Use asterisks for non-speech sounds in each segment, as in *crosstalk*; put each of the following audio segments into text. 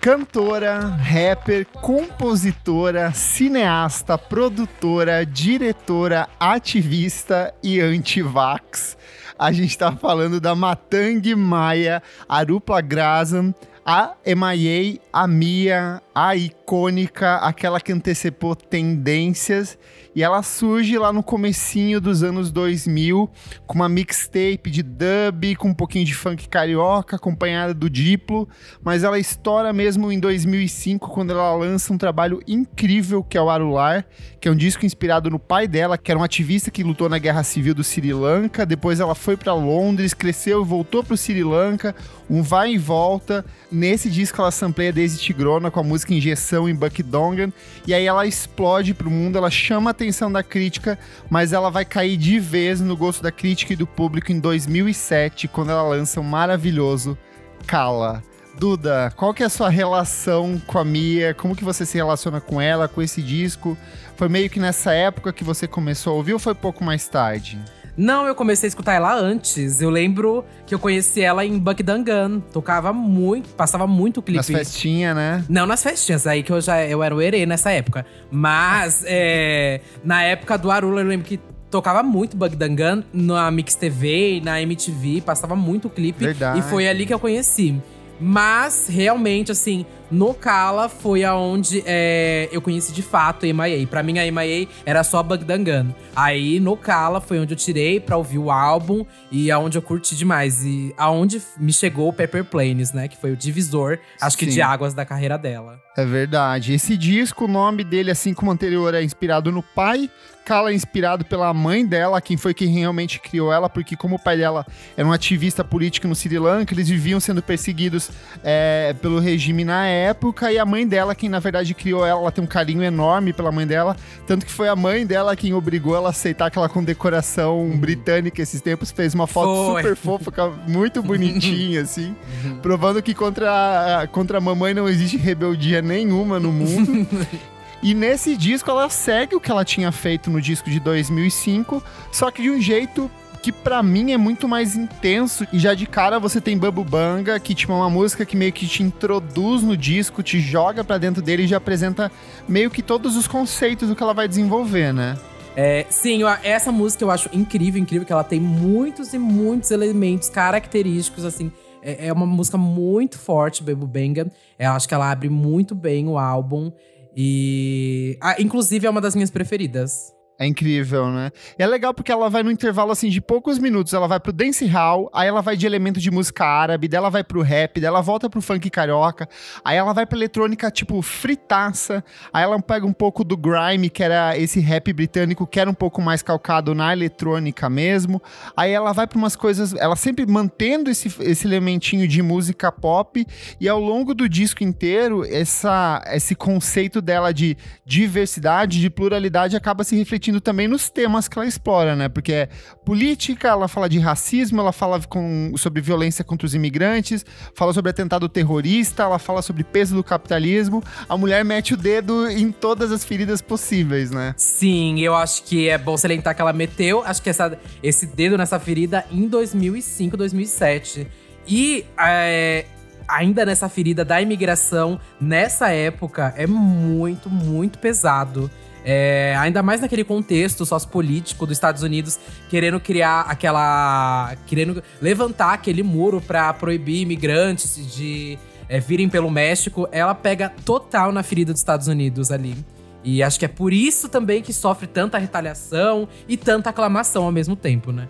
cantora, rapper, compositora, cineasta, produtora, diretora, ativista e anti-vax. A gente tá falando da Matang Maia Arupa Grazam, a MIA, a Mia, a icônica, aquela que antecipou tendências e ela surge lá no comecinho dos anos 2000 com uma mixtape de dub, com um pouquinho de funk carioca, acompanhada do Diplo, mas ela estoura mesmo em 2005 quando ela lança um trabalho incrível que é o Arular, que é um disco inspirado no pai dela, que era um ativista que lutou na Guerra Civil do Sri Lanka, depois ela foi para Londres, cresceu e voltou pro Sri Lanka, um vai e volta. Nesse disco ela sampleia Daisy Tigrona com a música Injeção em Buck Dongan, e aí ela explode pro mundo, ela chama a atenção da crítica, mas ela vai cair de vez no gosto da crítica e do público em 2007, quando ela lança o um maravilhoso Cala. Duda, qual que é a sua relação com a Mia? Como que você se relaciona com ela, com esse disco? Foi meio que nessa época que você começou a ouvir ou foi pouco mais tarde? Não, eu comecei a escutar ela antes. Eu lembro que eu conheci ela em Buckdangan. Tocava muito, passava muito clipe. Nas festinhas, né? Não nas festinhas, aí que eu já eu era o herê nessa época. Mas *laughs* é, na época do Arula, eu lembro que tocava muito Buckdangan na Mix TV, na MTV, passava muito clipe. Verdade. E foi ali que eu conheci. Mas, realmente, assim, no Kala foi aonde é, eu conheci de fato a MIA. Pra mim, a MIA era só Bugdangan. Aí, no Kala foi onde eu tirei pra ouvir o álbum e aonde eu curti demais. E aonde me chegou o Pepper Planes, né? Que foi o divisor, acho Sim. que de águas da carreira dela. É verdade. Esse disco, o nome dele, assim como o anterior, é inspirado no pai. Kala é inspirado pela mãe dela, quem foi quem realmente criou ela, porque como o pai dela era um ativista político no Sri Lanka, eles viviam sendo perseguidos é, pelo regime na época época e a mãe dela, quem na verdade criou ela, ela tem um carinho enorme pela mãe dela, tanto que foi a mãe dela quem obrigou ela a aceitar aquela condecoração uhum. britânica esses tempos, fez uma foto foi. super fofa, muito bonitinha assim, uhum. provando que contra a, contra a mamãe não existe rebeldia nenhuma no mundo. *laughs* E nesse disco ela segue o que ela tinha feito no disco de 2005, só que de um jeito que para mim é muito mais intenso. E já de cara você tem Babu Banga, que tipo, é uma música que meio que te introduz no disco, te joga para dentro dele e já apresenta meio que todos os conceitos do que ela vai desenvolver, né? É, sim, essa música eu acho incrível, incrível, que ela tem muitos e muitos elementos característicos, assim. É, é uma música muito forte, Babu Banga. Eu acho que ela abre muito bem o álbum. E. Ah, inclusive, é uma das minhas preferidas. É incrível, né? E é legal porque ela vai no intervalo assim de poucos minutos, ela vai pro dance hall, aí ela vai de elemento de música árabe, dela vai pro rap, dela volta pro funk carioca, aí ela vai pra eletrônica tipo fritaça, aí ela pega um pouco do grime, que era esse rap britânico que era um pouco mais calcado na eletrônica mesmo. Aí ela vai para umas coisas, ela sempre mantendo esse, esse elementinho de música pop e ao longo do disco inteiro, essa esse conceito dela de diversidade, de pluralidade acaba se refletindo refletindo também nos temas que ela explora, né? Porque é política, ela fala de racismo, ela fala com, sobre violência contra os imigrantes, fala sobre atentado terrorista, ela fala sobre peso do capitalismo. A mulher mete o dedo em todas as feridas possíveis, né? Sim, eu acho que é bom salientar que ela meteu, acho que essa, esse dedo nessa ferida em 2005, 2007. E é, ainda nessa ferida da imigração, nessa época, é muito, muito pesado. É, ainda mais naquele contexto sociopolítico dos Estados Unidos querendo criar aquela. querendo levantar aquele muro para proibir imigrantes de é, virem pelo México, ela pega total na ferida dos Estados Unidos ali. E acho que é por isso também que sofre tanta retaliação e tanta aclamação ao mesmo tempo, né?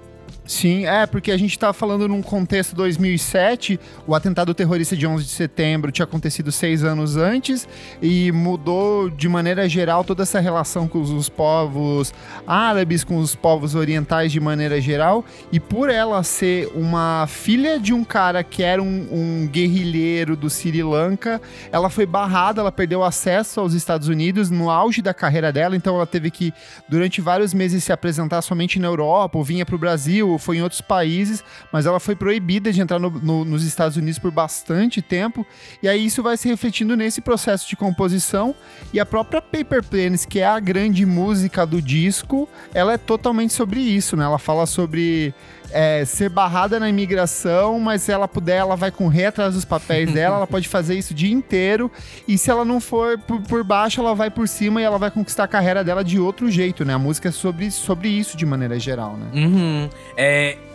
Sim, é, porque a gente está falando num contexto 2007, o atentado terrorista de 11 de setembro tinha acontecido seis anos antes e mudou de maneira geral toda essa relação com os povos árabes, com os povos orientais de maneira geral, e por ela ser uma filha de um cara que era um, um guerrilheiro do Sri Lanka, ela foi barrada, ela perdeu acesso aos Estados Unidos no auge da carreira dela, então ela teve que, durante vários meses, se apresentar somente na Europa, ou vinha para o Brasil, foi em outros países, mas ela foi proibida de entrar no, no, nos Estados Unidos por bastante tempo. E aí isso vai se refletindo nesse processo de composição. E a própria Paper Planes, que é a grande música do disco, ela é totalmente sobre isso, né? Ela fala sobre é, ser barrada na imigração, mas se ela puder, ela vai correr atrás dos papéis dela, ela pode fazer isso o dia inteiro. E se ela não for por, por, baixo, ela vai por cima e ela vai conquistar a carreira dela de outro jeito, né? A música é sobre, sobre isso de maneira geral, né? Uhum. É,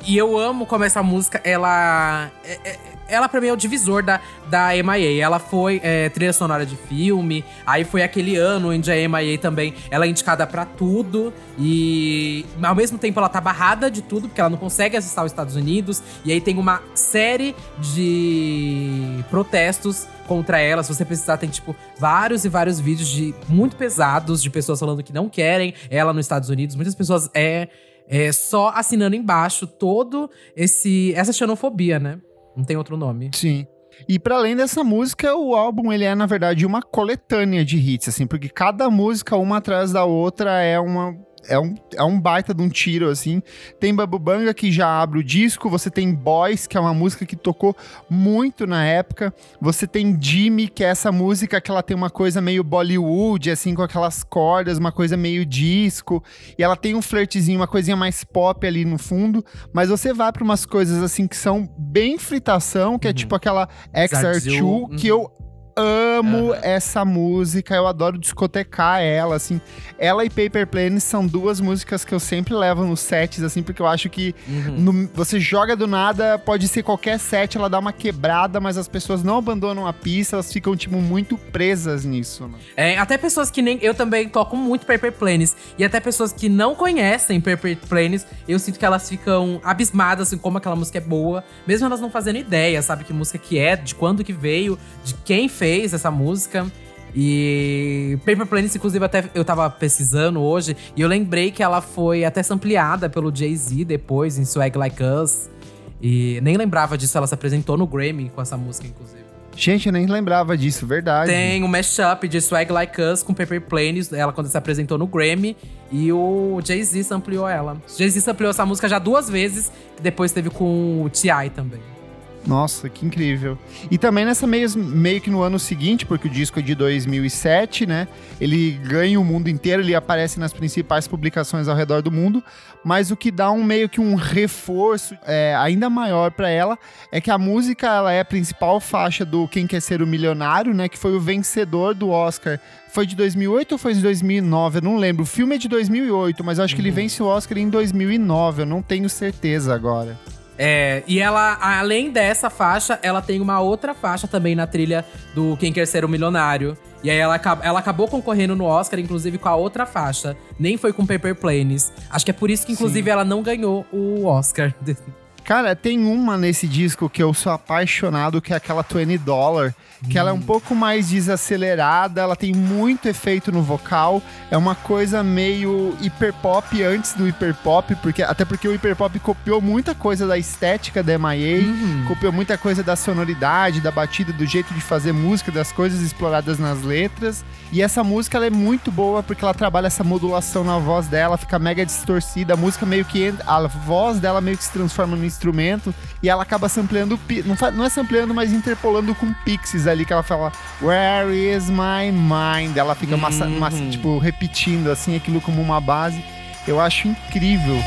e eu amo como essa música, ela. É, é, ela pra mim é o divisor da, da MIA. Ela foi é, trilha sonora de filme, aí foi aquele ano onde a MIA também ela é indicada para tudo. E ao mesmo tempo ela tá barrada de tudo, porque ela não consegue acessar os Estados Unidos. E aí tem uma série de protestos contra ela. Se você precisar, tem, tipo, vários e vários vídeos de muito pesados de pessoas falando que não querem ela nos Estados Unidos. Muitas pessoas é, é só assinando embaixo todo esse essa xenofobia, né? Não tem outro nome. Sim. E para além dessa música, o álbum ele é na verdade uma coletânea de hits, assim, porque cada música uma atrás da outra é uma é um, é um baita de um tiro, assim. Tem Babubanga, que já abre o disco. Você tem Boys, que é uma música que tocou muito na época. Você tem Jimmy, que é essa música que ela tem uma coisa meio Bollywood, assim, com aquelas cordas, uma coisa meio disco. E ela tem um flirtzinho, uma coisinha mais pop ali no fundo. Mas você vai para umas coisas, assim, que são bem fritação, que é uhum. é tipo aquela XR2, uhum. que eu amo uhum. essa música, eu adoro discotecar ela, assim. Ela e Paper Planes são duas músicas que eu sempre levo nos sets, assim, porque eu acho que uhum. no, você joga do nada, pode ser qualquer set, ela dá uma quebrada, mas as pessoas não abandonam a pista, elas ficam, tipo, muito presas nisso. Né? É, até pessoas que nem. Eu também toco muito Paper Planes, e até pessoas que não conhecem Paper Planes, eu sinto que elas ficam abismadas, assim, como aquela música é boa, mesmo elas não fazendo ideia, sabe, que música que é, de quando que veio, de quem fez fez essa música. E Paper Planet, inclusive, até eu tava pesquisando hoje e eu lembrei que ela foi até sampleada pelo Jay-Z depois em Swag Like Us. E nem lembrava disso, ela se apresentou no Grammy com essa música, inclusive. Gente, eu nem lembrava disso, verdade. Tem um mashup de Swag Like Us com Paper Planes, ela quando se apresentou no Grammy, e o Jay-Z sampleou ela. Jay-Z sampleou essa música já duas vezes, depois teve com o T.I. também. Nossa, que incrível. E também nessa meio, meio que no ano seguinte, porque o disco é de 2007, né? Ele ganha o mundo inteiro, ele aparece nas principais publicações ao redor do mundo, mas o que dá um meio que um reforço é, ainda maior para ela é que a música ela é a principal faixa do Quem Quer Ser o Milionário, né? Que foi o vencedor do Oscar foi de 2008 ou foi de 2009? Eu não lembro. O filme é de 2008, mas eu acho que ele uhum. vence o Oscar em 2009. Eu não tenho certeza agora. É, e ela, além dessa faixa, ela tem uma outra faixa também na trilha do Quem Quer Ser o Milionário. E aí ela, ela acabou concorrendo no Oscar, inclusive, com a outra faixa. Nem foi com Paper Planes. Acho que é por isso que, inclusive, Sim. ela não ganhou o Oscar. *laughs* Cara, tem uma nesse disco que eu sou apaixonado, que é aquela 20 Dollar que ela é um pouco mais desacelerada, ela tem muito efeito no vocal, é uma coisa meio hiperpop antes do hiperpop, porque até porque o hiperpop copiou muita coisa da estética da MIA, uhum. copiou muita coisa da sonoridade, da batida, do jeito de fazer música, das coisas exploradas nas letras. E essa música ela é muito boa porque ela trabalha essa modulação na voz dela, fica mega distorcida, a música meio que a voz dela meio que se transforma no instrumento e ela acaba sampleando, não, não é sampleando, mas interpolando com pixies ali que ela fala Where is my mind? Ela fica uhum. massa, tipo repetindo assim aquilo como uma base. Eu acho incrível.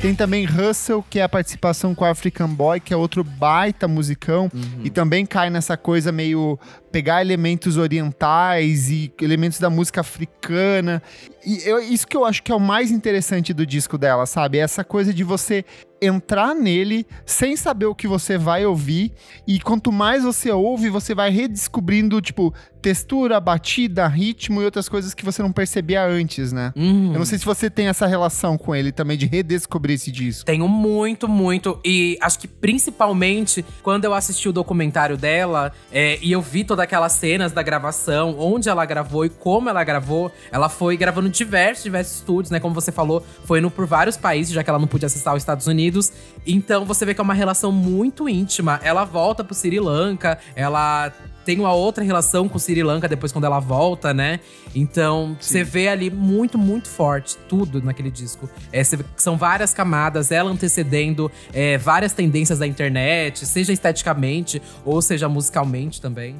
Tem também Russell, que é a participação com o African Boy, que é outro baita musicão. Uhum. E também cai nessa coisa meio pegar elementos orientais e elementos da música africana. E eu, isso que eu acho que é o mais interessante do disco dela, sabe? Essa coisa de você entrar nele sem saber o que você vai ouvir. E quanto mais você ouve, você vai redescobrindo, tipo, textura, batida, ritmo e outras coisas que você não percebia antes, né? Uhum. Eu não sei se você tem essa relação com ele também, de redescobrir esse disco. Tenho muito, muito. E acho que principalmente quando eu assisti o documentário dela é, e eu vi todas aquelas cenas da gravação, onde ela gravou e como ela gravou, ela foi gravando diversos, diversos estúdios, né? Como você falou, foi indo por vários países, já que ela não podia acessar os Estados Unidos. Unidos. Então você vê que é uma relação muito íntima. Ela volta pro Sri Lanka, ela tem uma outra relação com Sri Lanka depois quando ela volta, né? Então, você vê ali muito, muito forte tudo naquele disco. É, são várias camadas, ela antecedendo é, várias tendências da internet, seja esteticamente ou seja musicalmente também.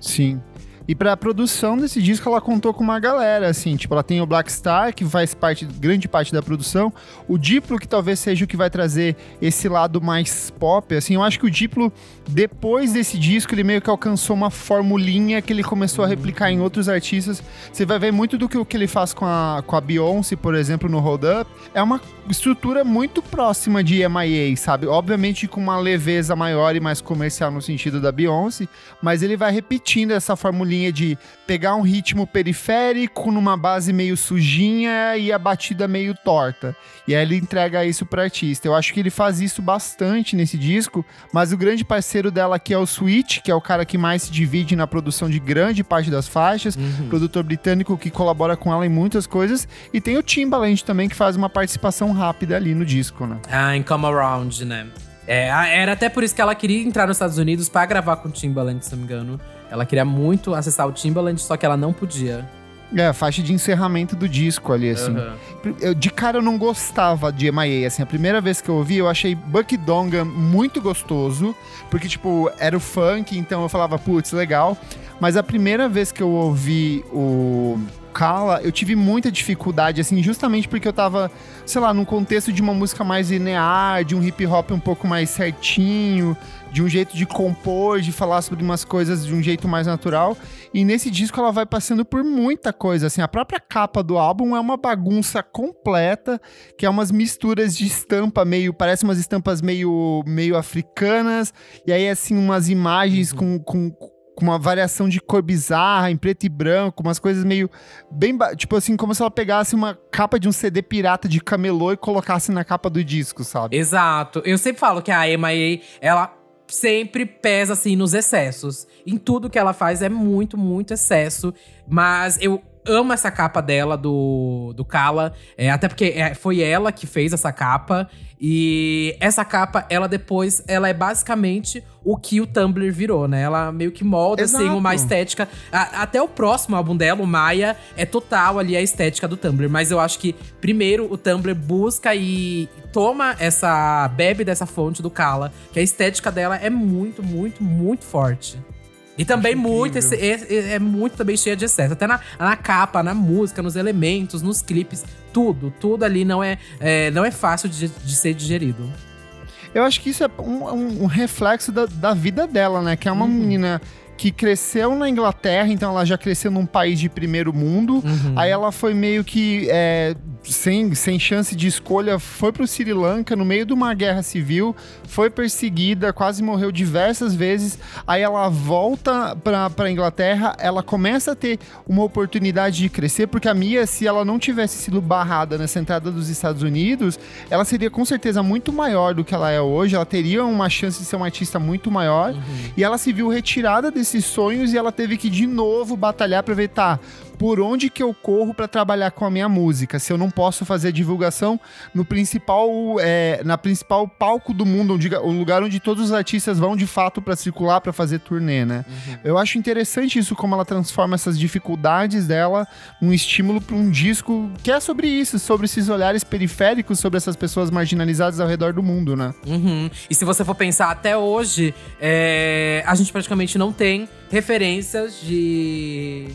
Sim. E para a produção desse disco, ela contou com uma galera, assim, tipo, ela tem o Black Star, que faz parte, grande parte da produção, o Diplo, que talvez seja o que vai trazer esse lado mais pop, assim, eu acho que o Diplo, depois desse disco, ele meio que alcançou uma formulinha que ele começou a replicar em outros artistas. Você vai ver muito do que, o que ele faz com a, com a Beyoncé, por exemplo, no Hold Up, é uma estrutura muito próxima de MIA, sabe? Obviamente com uma leveza maior e mais comercial no sentido da Beyoncé, mas ele vai repetindo essa formulinha linha de pegar um ritmo periférico numa base meio sujinha e a batida meio torta. E aí ele entrega isso pro artista. Eu acho que ele faz isso bastante nesse disco, mas o grande parceiro dela aqui é o Switch, que é o cara que mais se divide na produção de grande parte das faixas, uhum. produtor britânico que colabora com ela em muitas coisas, e tem o Timbaland também que faz uma participação rápida ali no disco, né? Ah, em Come Around, né? É, era até por isso que ela queria entrar nos Estados Unidos para gravar com o Timbaland, se não me engano. Ela queria muito acessar o Timbaland, só que ela não podia. É, a faixa de encerramento do disco ali, assim. Uhum. Eu, de cara eu não gostava de MIA, assim. A primeira vez que eu ouvi, eu achei Buck Donga muito gostoso, porque, tipo, era o funk, então eu falava, putz, legal. Mas a primeira vez que eu ouvi o Eu tive muita dificuldade, assim, justamente porque eu tava, sei lá, num contexto de uma música mais linear, de um hip hop um pouco mais certinho, de um jeito de compor, de falar sobre umas coisas de um jeito mais natural. E nesse disco ela vai passando por muita coisa, assim, a própria capa do álbum é uma bagunça completa, que é umas misturas de estampa meio, parece umas estampas meio meio africanas, e aí assim umas imagens uhum. com, com com uma variação de cor bizarra, em preto e branco, umas coisas meio bem, tipo assim, como se ela pegasse uma capa de um CD pirata de camelô e colocasse na capa do disco, sabe? Exato. Eu sempre falo que a MIA, ela sempre pesa assim nos excessos. Em tudo que ela faz é muito, muito excesso, mas eu amo essa capa dela do, do Kala, é, até porque é, foi ela que fez essa capa. E essa capa, ela depois, ela é basicamente o que o Tumblr virou, né? Ela meio que molda, assim, Exato. assim, uma estética. A, até o próximo álbum dela, o Maia, é total ali a estética do Tumblr. Mas eu acho que, primeiro, o Tumblr busca e toma essa. bebe dessa fonte do Kala, que a estética dela é muito, muito, muito forte. E também muito, esse, é, é, muito também cheia de excesso. Até na, na capa, na música, nos elementos, nos clipes, tudo, tudo ali não é, é não é fácil de, de ser digerido. Eu acho que isso é um, um, reflexo da, da, vida dela, né? Que é uma uhum. menina que cresceu na Inglaterra, então ela já cresceu num país de primeiro mundo. Uhum. Aí ela foi meio que é, sem, sem chance de escolha, foi pro Sri Lanka no meio de uma guerra civil, foi perseguida, quase morreu diversas vezes. Aí ela volta pra, pra Inglaterra, ela começa a ter uma oportunidade de crescer, porque a Mia, se ela não tivesse sido barrada nessa entrada dos Estados Unidos, ela seria com certeza muito maior do que ela é hoje, ela teria uma chance de ser uma artista muito maior, uhum. e ela se viu retirada desse esses sonhos e ela teve que de novo batalhar para ver, tá, por onde que eu corro para trabalhar com a minha música? Se eu não posso fazer divulgação no principal, é, na principal palco do mundo, onde, o lugar onde todos os artistas vão de fato para circular, para fazer turnê, né? Uhum. Eu acho interessante isso como ela transforma essas dificuldades dela num estímulo para um disco que é sobre isso, sobre esses olhares periféricos sobre essas pessoas marginalizadas ao redor do mundo, né? Uhum. E se você for pensar até hoje, é, a gente praticamente não tem referências de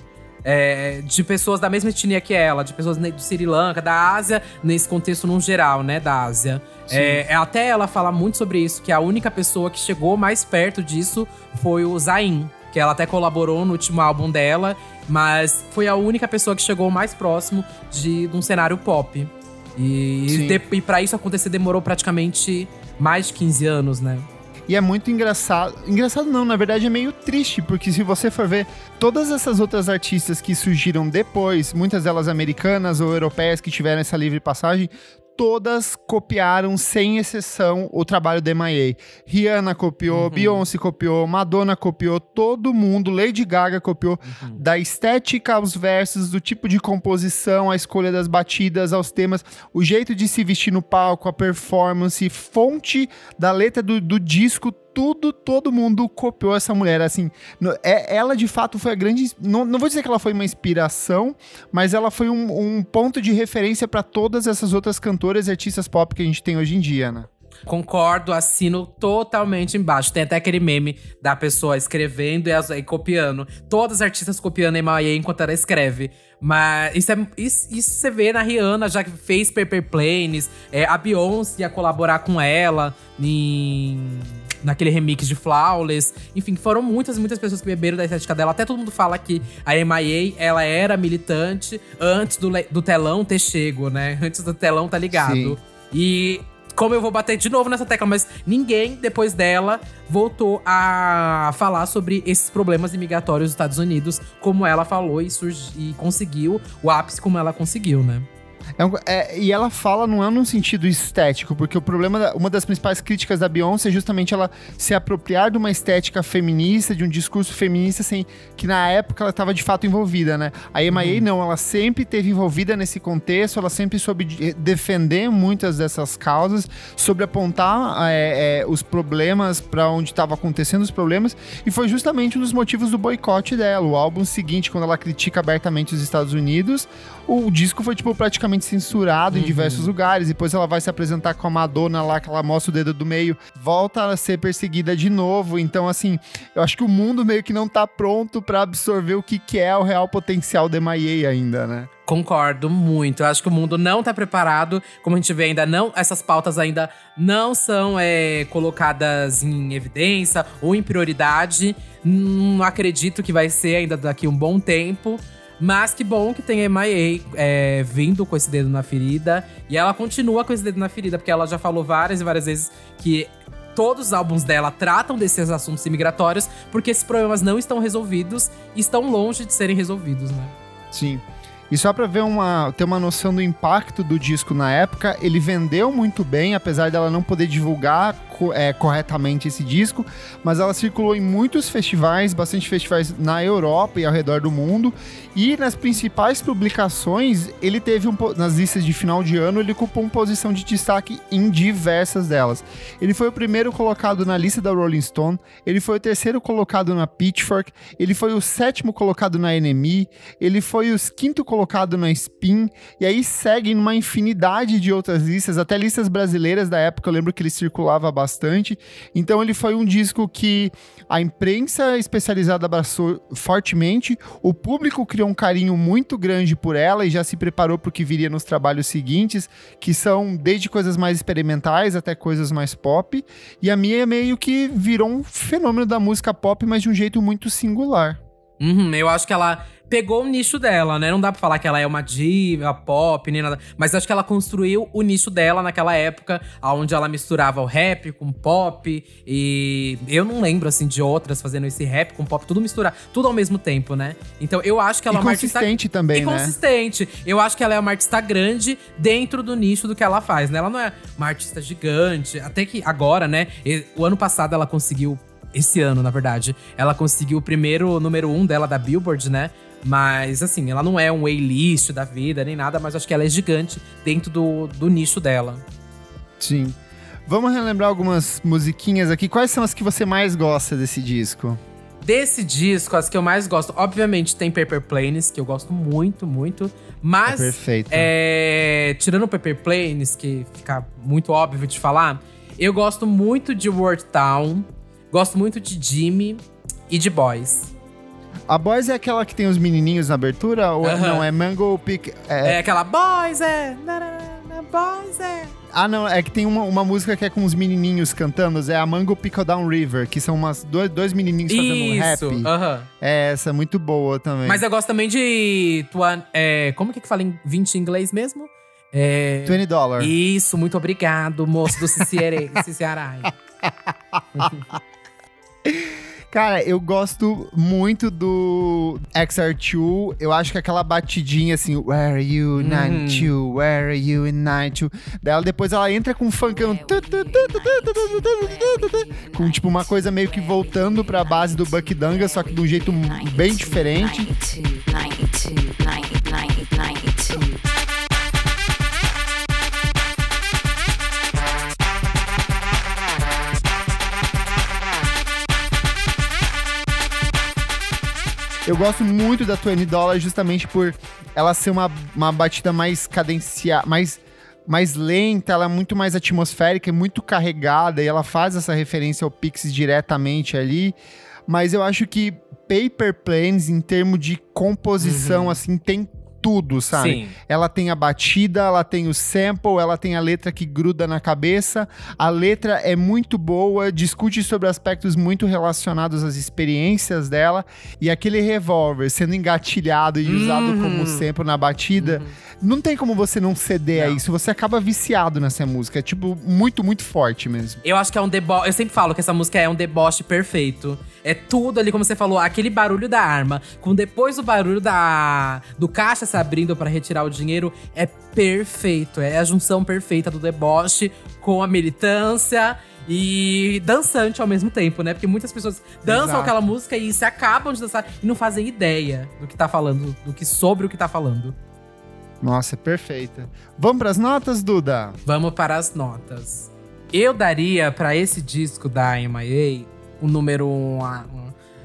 é, de pessoas da mesma etnia que ela, de pessoas do Sri Lanka, da Ásia, nesse contexto no geral, né, da Ásia. É, é, até ela fala muito sobre isso, que a única pessoa que chegou mais perto disso foi o Zayn, que ela até colaborou no último álbum dela, mas foi a única pessoa que chegou mais próximo de, de um cenário pop. E, e, e para isso acontecer demorou praticamente mais de 15 anos, né? E é muito engraçado. Engraçado não, na verdade é meio triste, porque se você for ver todas essas outras artistas que surgiram depois, muitas delas americanas ou europeias que tiveram essa livre passagem, todas copiaram, sem exceção, o trabalho da MIA. Rihanna copiou, uhum. Beyoncé copiou, Madonna copiou, todo mundo, Lady Gaga copiou, uhum. da estética aos versos, do tipo de composição, a escolha das batidas, aos temas, o jeito de se vestir no palco, a performance, fonte da letra do, do disco, tudo, todo mundo copiou essa mulher, assim, é, ela de fato foi a grande, não, não vou dizer que ela foi uma inspiração, mas ela foi um, um ponto de referência para todas essas outras cantoras e artistas pop que a gente tem hoje em dia, né? Concordo, assino totalmente embaixo. Tem até aquele meme da pessoa escrevendo e, e copiando. Todas as artistas copiando a Emaie enquanto ela escreve. Mas isso, é, isso, isso, você vê na Rihanna, já que fez Paper Planes. É, a Beyoncé ia colaborar com ela em naquele remix de Flawless. Enfim, foram muitas, muitas pessoas que beberam da estética dela. Até todo mundo fala que a MIA, ela era militante antes do, do telão ter chego, né? *laughs* Antes do telão tá ligado. Sim. E como eu vou bater de novo nessa tecla, mas ninguém, depois dela, voltou a falar sobre esses problemas imigratórios dos Estados Unidos, como ela falou e, e conseguiu o ápice como ela conseguiu, né? É, é, e ela fala não é num sentido estético, porque o problema, da, uma das principais críticas da Beyoncé é justamente ela se apropriar de uma estética feminista, de um discurso feminista, sem que na época ela estava de fato envolvida, né? A MIA uhum. não, ela sempre teve envolvida nesse contexto, ela sempre soube defender muitas dessas causas, sobre apontar é, é, os problemas para onde estava acontecendo os problemas, e foi justamente um dos motivos do boicote dela. O álbum seguinte, quando ela critica abertamente os Estados Unidos, o disco foi, tipo, praticamente censurado uhum. em diversos lugares. Depois ela vai se apresentar com a Madonna lá, que ela mostra o dedo do meio, volta a ser perseguida de novo. Então, assim, eu acho que o mundo meio que não tá pronto para absorver o que, que é o real potencial de MIA ainda, né? Concordo muito. Eu acho que o mundo não tá preparado. Como a gente vê, ainda não. Essas pautas ainda não são é, colocadas em evidência ou em prioridade. Não acredito que vai ser ainda daqui um bom tempo. Mas que bom que tem a MIA é, vindo com esse dedo na ferida. E ela continua com esse dedo na ferida, porque ela já falou várias e várias vezes que todos os álbuns dela tratam desses assuntos imigratórios, porque esses problemas não estão resolvidos e estão longe de serem resolvidos, né? Sim. E só para ver uma, ter uma noção do impacto do disco na época, ele vendeu muito bem, apesar dela não poder divulgar é, corretamente esse disco, mas ela circulou em muitos festivais, bastante festivais na Europa e ao redor do mundo. E nas principais publicações, ele teve um, nas listas de final de ano, ele ocupou uma posição de destaque em diversas delas. Ele foi o primeiro colocado na lista da Rolling Stone, ele foi o terceiro colocado na Pitchfork, ele foi o sétimo colocado na NME, ele foi o quinto colocado na Spin, e aí segue numa infinidade de outras listas, até listas brasileiras da época, eu lembro que ele circulava bastante bastante. Então ele foi um disco que a imprensa especializada abraçou fortemente, o público criou um carinho muito grande por ela e já se preparou para o que viria nos trabalhos seguintes, que são desde coisas mais experimentais até coisas mais pop. E a minha meio que virou um fenômeno da música pop, mas de um jeito muito singular. Uhum, eu acho que ela pegou o nicho dela, né? Não dá pra falar que ela é uma diva, pop, nem nada. Mas acho que ela construiu o nicho dela naquela época, onde ela misturava o rap com pop. E eu não lembro, assim, de outras fazendo esse rap com pop, tudo misturar, tudo ao mesmo tempo, né? Então eu acho que ela e é uma consistente artista. também, e né? consistente. Eu acho que ela é uma artista grande dentro do nicho do que ela faz, né? Ela não é uma artista gigante. Até que agora, né? O ano passado ela conseguiu esse ano, na verdade. Ela conseguiu o primeiro número um dela da Billboard, né? Mas, assim, ela não é um A-list da vida nem nada, mas acho que ela é gigante dentro do, do nicho dela. Sim. Vamos relembrar algumas musiquinhas aqui. Quais são as que você mais gosta desse disco? Desse disco, as que eu mais gosto, obviamente tem Paper Planes, que eu gosto muito, muito. Mas. É perfeito. É, tirando Paper Planes, que fica muito óbvio de falar, eu gosto muito de Word Town, gosto muito de Jimmy e de Boys. A Boys é aquela que tem os menininhos na abertura? Ou é, não, é Mango Pick. É... é aquela Boys é. Boys é. Ah, não, é que tem uma, uma música que é com os menininhos cantando, é a Mango Pickle Down River, que são umas, dois, dois menininhos fazendo um rap. Uhum. É, essa é muito boa também. Mas eu gosto também de. Tua, é, como que, que fala em 20 em inglês mesmo? É, 20 dólares. Isso, muito obrigado, moço do Ciciarai. *laughs* *laughs* Cara, eu gosto muito do XR2. Eu acho que aquela batidinha assim, Where are you, 92? Uhum. Where are you in 92? Dela depois ela entra com um funkão. Com tipo uma coisa meio que voltando pra base do Buck Danga, só que de um jeito bem diferente. 92, 92, 92. Eu gosto muito da 20 Dollar justamente por ela ser uma, uma batida mais cadenciada, mais mais lenta, ela é muito mais atmosférica, é muito carregada e ela faz essa referência ao Pixies diretamente ali. Mas eu acho que Paper Planes, em termos de composição, uhum. assim, tem tudo, sabe? Sim. Ela tem a batida, ela tem o sample, ela tem a letra que gruda na cabeça. A letra é muito boa, discute sobre aspectos muito relacionados às experiências dela. E aquele revólver sendo engatilhado e uhum. usado como sample na batida. Uhum não tem como você não ceder não. a isso. Você acaba viciado nessa música. É, tipo, muito, muito forte mesmo. Eu acho que é um deboche. Eu sempre falo que essa música é um deboche perfeito. É tudo ali, como você falou, aquele barulho da arma, com depois o barulho da do caixa se abrindo para retirar o dinheiro, é perfeito. É a junção perfeita do deboche com a militância e dançante ao mesmo tempo, né? Porque muitas pessoas dançam Exato. aquela música e se acabam de dançar e não fazem ideia do que tá falando, do que sobre o que tá falando. Nossa, é perfeita. Vamos para as notas, Duda? Vamos para as notas. Eu daria para esse disco da MIA o número 1. Um,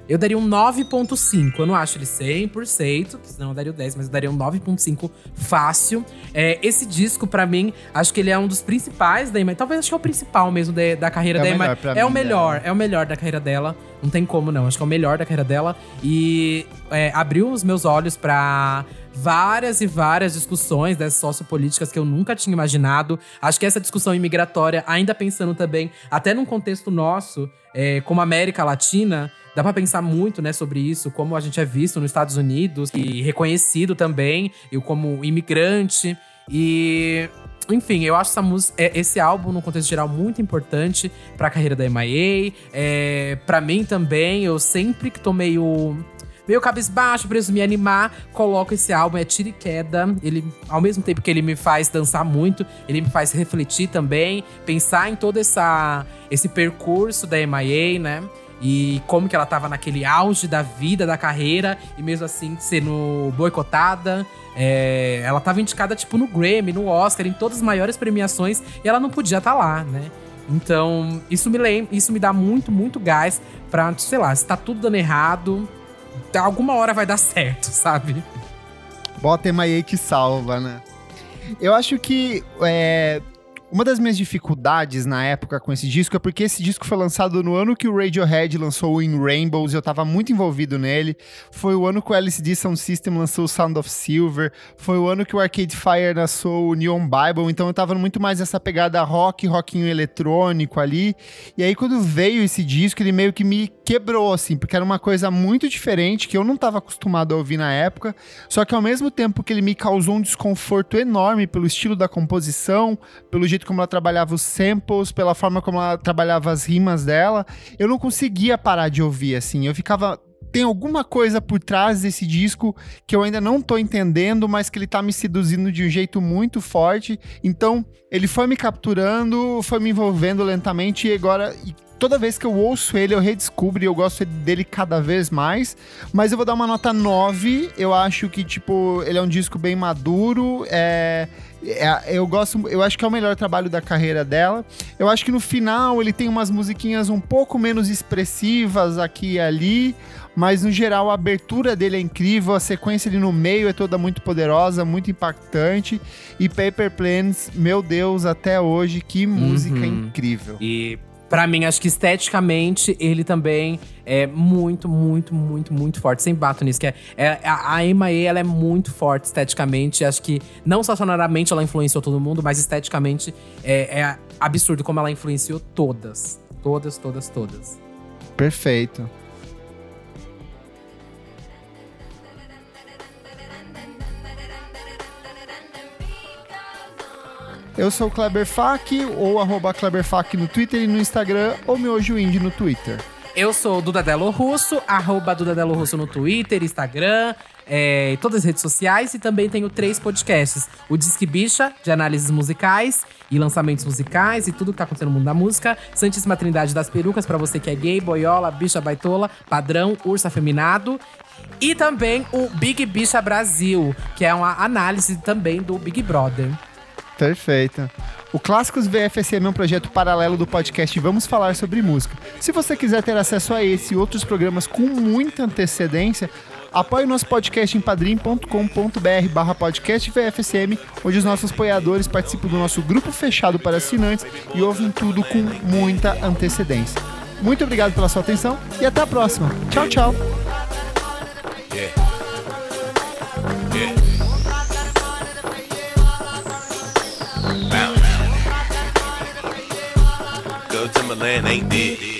eu daria um 9.5. Eu não acho ele 100%, senão eu daria o 10, mas eu daria um 9.5 fácil. É, esse disco, para mim, acho que ele é um dos principais da Emma. Talvez acho que é o principal mesmo de, da carreira é da Emma. É o melhor, né? é o melhor da carreira dela. Não tem como, não. Acho que é o melhor da carreira dela. E é, abriu os meus olhos para várias e várias discussões dessas sociopolíticas que eu nunca tinha imaginado. Acho que essa discussão imigratória, ainda pensando também, até num contexto nosso, é, como América Latina, dá para pensar muito, né, sobre isso, como a gente é visto nos Estados Unidos e reconhecido também, eu como imigrante. E enfim, eu acho essa música, é, esse álbum, no contexto geral, muito importante para a carreira da MIA. É, para mim também, eu sempre que tô meio meio cabisbaixo, preciso me animar, coloco esse álbum, é tira e queda. Ele, ao mesmo tempo que ele me faz dançar muito, ele me faz refletir também, pensar em todo essa, esse percurso da MIA, né? E como que ela tava naquele auge da vida, da carreira, e mesmo assim sendo boicotada. É, ela tava indicada, tipo, no Grammy, no Oscar, em todas as maiores premiações, e ela não podia estar tá lá, né? Então, isso me lembra, isso me dá muito, muito gás pra, sei lá, se tá tudo dando errado, alguma hora vai dar certo, *laughs* sabe? Bota MIA que salva, né? Eu acho que é, uma das minhas dificuldades na época com esse disco é porque esse disco foi lançado no ano que o Radiohead lançou o In Rainbows, eu tava muito envolvido nele. Foi o ano que o LCD Sound System lançou o Sound of Silver, foi o ano que o Arcade Fire lançou o Neon Bible, então eu tava muito mais essa pegada rock, rockinho eletrônico ali. E aí quando veio esse disco, ele meio que me quebrou assim, porque era uma coisa muito diferente que eu não tava acostumado a ouvir na época, só que ao mesmo tempo que ele me causou um desconforto enorme pelo estilo da composição, pelo jeito jeito como ela trabalhava os samples, pela forma como ela trabalhava as rimas dela, eu não conseguia parar de ouvir, assim. Eu ficava tem alguma coisa por trás desse disco que eu ainda não tô entendendo, mas que ele tá me seduzindo de um jeito muito forte. Então, ele foi me capturando, foi me envolvendo lentamente e agora toda vez que eu ouço ele, eu redescubro e eu gosto dele cada vez mais. Mas eu vou dar uma nota 9. Eu acho que, tipo, ele é um disco bem maduro. É é, eu gosto, eu acho que é o melhor trabalho da carreira dela. Eu acho que no final ele tem umas musiquinhas um pouco menos expressivas aqui e ali, mas no geral a abertura dele é incrível, a sequência ali no meio é toda muito poderosa, muito impactante. E Paper Planes, meu Deus, até hoje, que música uhum. incrível. E Pra mim, acho que esteticamente ele também é muito, muito, muito, muito forte. Sem bato nisso, que é, é a, a MIA, ela é muito forte esteticamente. Acho que não só sonoramente ela influenciou todo mundo, mas esteticamente é, é absurdo como ela influenciou todas. Todas, todas, todas. Perfeito. Eu sou o Kleber Fak, ou arroba Kleber Fak no Twitter e no Instagram, ou Miojo Indie no Twitter. Eu sou o Dudadelo Russo, arroba Dudadelo Russo no Twitter, Instagram, é, todas as redes sociais e também tenho três podcasts. O Disque Bicha, de análises musicais e lançamentos musicais e tudo que tá acontecendo no mundo da música. Santíssima Trindade das Perucas, para você que é gay, boiola, bicha baitola, padrão, urso afeminado. E também o Big Bicha Brasil, que é uma análise também do Big Brother. Perfeito. O Clássicos VFSM é um projeto paralelo do podcast Vamos Falar sobre Música. Se você quiser ter acesso a esse e outros programas com muita antecedência, Apoie o nosso podcast em padrim.com.br barra podcast VFSM, onde os nossos apoiadores participam do nosso grupo fechado para assinantes e ouvem tudo com muita antecedência. Muito obrigado pela sua atenção e até a próxima. Tchau, tchau. Yeah. Timberland ain't dead.